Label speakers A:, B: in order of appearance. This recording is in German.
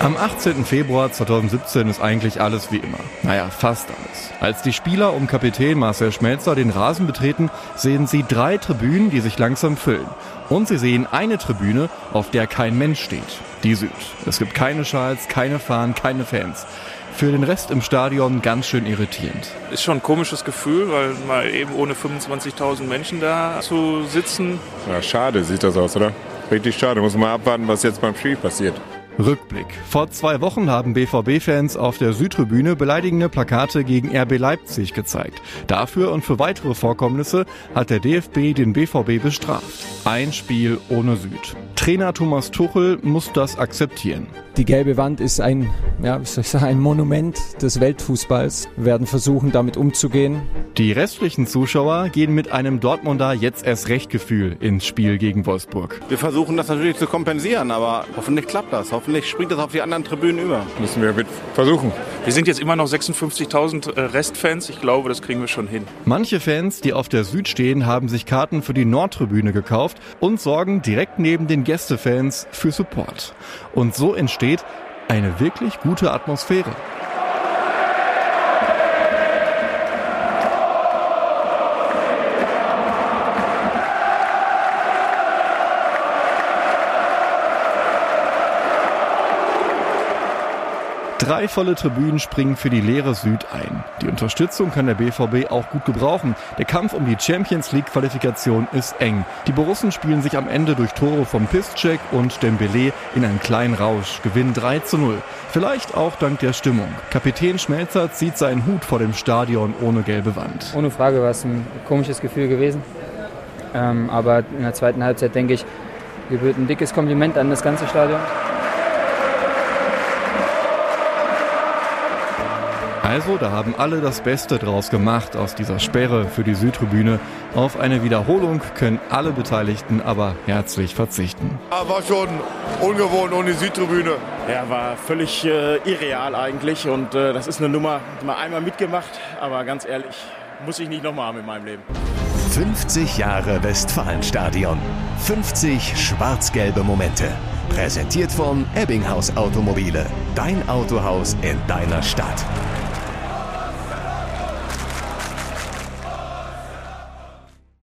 A: Am 18. Februar 2017 ist eigentlich alles wie immer. Naja, fast alles. Als die Spieler um Kapitän Marcel Schmelzer den Rasen betreten, sehen sie drei Tribünen, die sich langsam füllen. Und sie sehen eine Tribüne, auf der kein Mensch steht. Die Süd. Es gibt keine Schals, keine Fahnen, keine Fans. Für den Rest im Stadion ganz schön irritierend.
B: Ist schon ein komisches Gefühl, weil mal eben ohne 25.000 Menschen da zu sitzen.
C: Ja, schade sieht das aus, oder? Richtig schade. Muss man mal abwarten, was jetzt beim Spiel passiert.
A: Rückblick. Vor zwei Wochen haben BVB-Fans auf der Südtribüne beleidigende Plakate gegen RB Leipzig gezeigt. Dafür und für weitere Vorkommnisse hat der DFB den BVB bestraft. Ein Spiel ohne Süd. Trainer Thomas Tuchel muss das akzeptieren.
D: Die gelbe Wand ist ein, ja, wie soll ich sagen, ein Monument des Weltfußballs. Wir werden versuchen, damit umzugehen.
A: Die restlichen Zuschauer gehen mit einem Dortmunder jetzt erst recht Gefühl ins Spiel gegen Wolfsburg.
E: Wir versuchen das natürlich zu kompensieren, aber hoffentlich klappt das. Hoffentlich springt das auf die anderen Tribünen über.
C: Müssen wir mit versuchen.
B: Wir sind jetzt immer noch 56.000 äh, Restfans. Ich glaube, das kriegen wir schon hin.
A: Manche Fans, die auf der Süd stehen, haben sich Karten für die Nordtribüne gekauft und sorgen direkt neben den Gästefans für Support. Und so entsteht eine wirklich gute Atmosphäre. Drei volle Tribünen springen für die leere Süd ein. Die Unterstützung kann der BVB auch gut gebrauchen. Der Kampf um die Champions League Qualifikation ist eng. Die Borussen spielen sich am Ende durch Tore vom Piszczek und Dembele in einen kleinen Rausch, gewinnen 3 zu 0. Vielleicht auch dank der Stimmung. Kapitän Schmelzer zieht seinen Hut vor dem Stadion ohne gelbe Wand.
F: Ohne Frage war es ein komisches Gefühl gewesen. Ähm, aber in der zweiten Halbzeit denke ich, gebührt ein dickes Kompliment an das ganze Stadion.
A: Also, da haben alle das Beste draus gemacht aus dieser Sperre für die Südtribüne. Auf eine Wiederholung können alle Beteiligten aber herzlich verzichten.
G: War schon ungewohnt ohne Südtribüne.
E: Ja, war völlig äh, irreal eigentlich und äh, das ist eine Nummer, die man einmal mitgemacht, aber ganz ehrlich, muss ich nicht nochmal haben in meinem Leben.
H: 50 Jahre Westfalenstadion. 50 schwarz-gelbe Momente. Präsentiert von Ebbinghaus Automobile. Dein Autohaus in deiner Stadt.